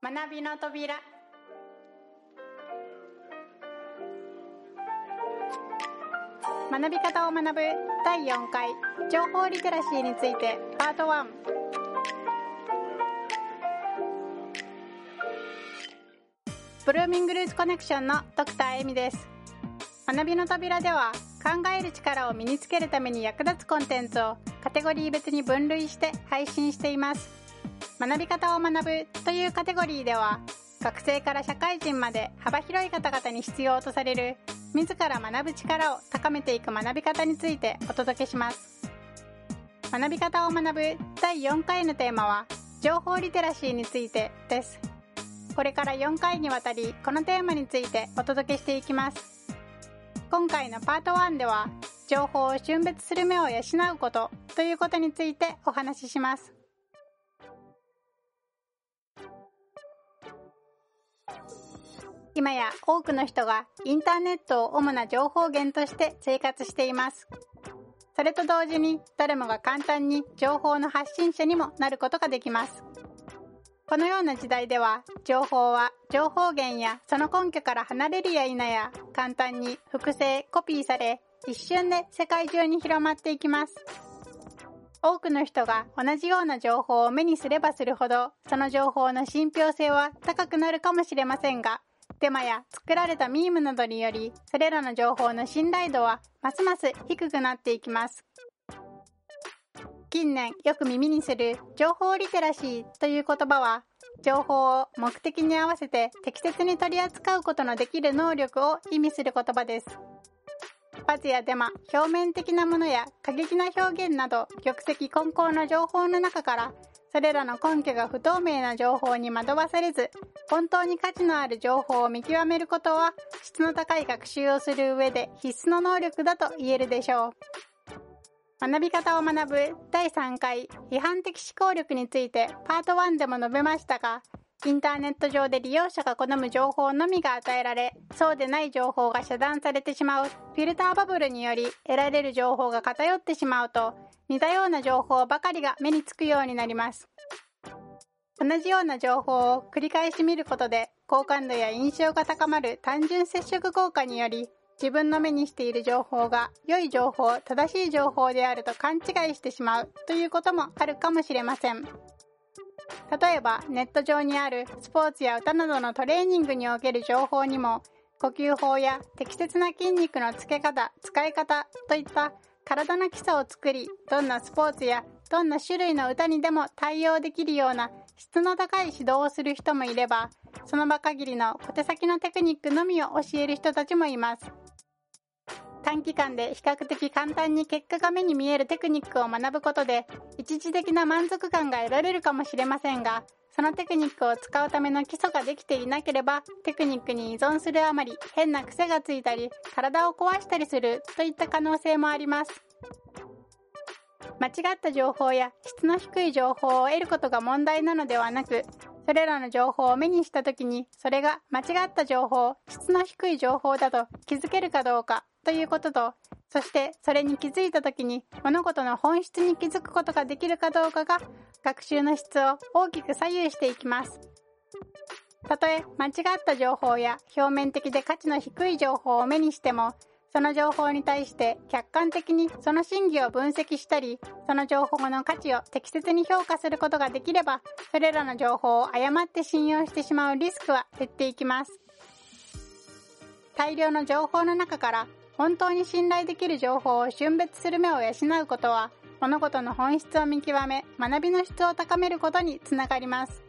学びの扉。学び方を学ぶ第4回情報リテラシーについてパート1ブルーミングルーツコネクションのドクターエミです。学びの扉では考える力を身につけるために役立つコンテンツをカテゴリー別に分類して配信しています。学び方を学ぶというカテゴリーでは学生から社会人まで幅広い方々に必要とされる自ら学ぶ力を高めていく学び方についてお届けします。学び方を学ぶ第4回のテーマは情報リテラシーについてです。これから4回にわたりこのテーマについてお届けしていきます。今回のパート1では情報を瞬別する目を養うことということについてお話しします。今や多くの人がインターネットを主な情報源として生活しています。それと同時に誰もが簡単に情報の発信者にもなることができます。このような時代では情報は情報源やその根拠から離れるや否や簡単に複製コピーされ一瞬で世界中に広まっていきます。多くの人が同じような情報を目にすればするほどその情報の信憑性は高くなるかもしれませんがデマや作られたミームなどによりそれらの情報の信頼度はますます低くなっていきます。近年よく耳にする情報リテラシーという言葉は情報を目的に合わせて適切に取り扱うことのできる能力を意味する言葉です。バズやデマ表面的なものや過激な表現など玉石混交の情報の中からそれらの根拠が不透明な情報に惑わされず本当に価値のある情報を見極めることは質の高い学習をする上で必須の能力だと言えるでしょう。学び方を学ぶ第3回批判的思考力についてパート1でも述べましたがインターネット上で利用者が好む情報のみが与えられそうでない情報が遮断されてしまう。フィルターバブルにより得られる情報が偏ってしまうと似たような情報ばかりが目につくようになります。同じような情報を繰り返し見ることで好感度や印象が高まる単純接触効果により自分の目にしている情報が良い情報正しい情報であると勘違いしてしまうということもあるかもしれません。例えばネット上にあるスポーツや歌などのトレーニングにおける情報にも呼吸法や適切な筋肉のつけ方使い方といった体の基礎を作りどんなスポーツやどんな種類の歌にでも対応できるような質の高い指導をする人もいればその場限りの小手先のテクニックのみを教える人たちもいます。短期間で比較的簡単に結果が目に見えるテクニックを学ぶことで一時的な満足感が得られるかもしれませんがそのテクニックを使うための基礎ができていなければテクニックに依存するあまり変な癖がついたり体を壊したりするといった可能性もあります。間違った情報や質の低い情報を得ることが問題なのではなくそれらの情報を目にした時にそれが間違った情報質の低い情報だと気づけるかどうかということとそしてそれに気づいた時に物事の本質に気づくことができるかどうかが学習の質を大きく左右していきます。たとえ間違った情報や表面的で価値の低い情報を目にしてもその情報に対して客観的にその真偽を分析したりその情報の価値を適切に評価することができればそれらの情報を誤って信用してしまうリスクは減っていきます。大量の情報の中から本当に信頼できる情報を瞬別する目を養うことは物事の本質を見極め学びの質を高めることにつながります。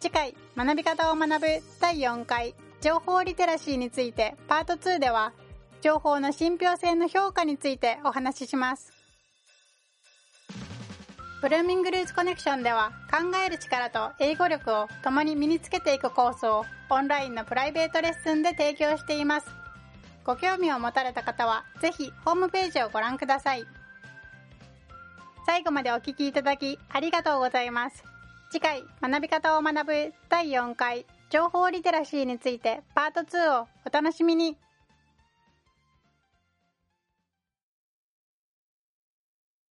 次回学び方を学ぶ第4回情報リテラシーについてパート2では情報の信憑性の評価についてお話しします。ブルーミングルーツコネクションでは考える力と英語力を共に身につけていくコースをオンラインのプライベートレッスンで提供しています。ご興味を持たれた方はぜひホームページをご覧ください。最後までお聴きいただきありがとうございます。次回学び方を学ぶ第4回情報リテラシーについてパート2をお楽しみに。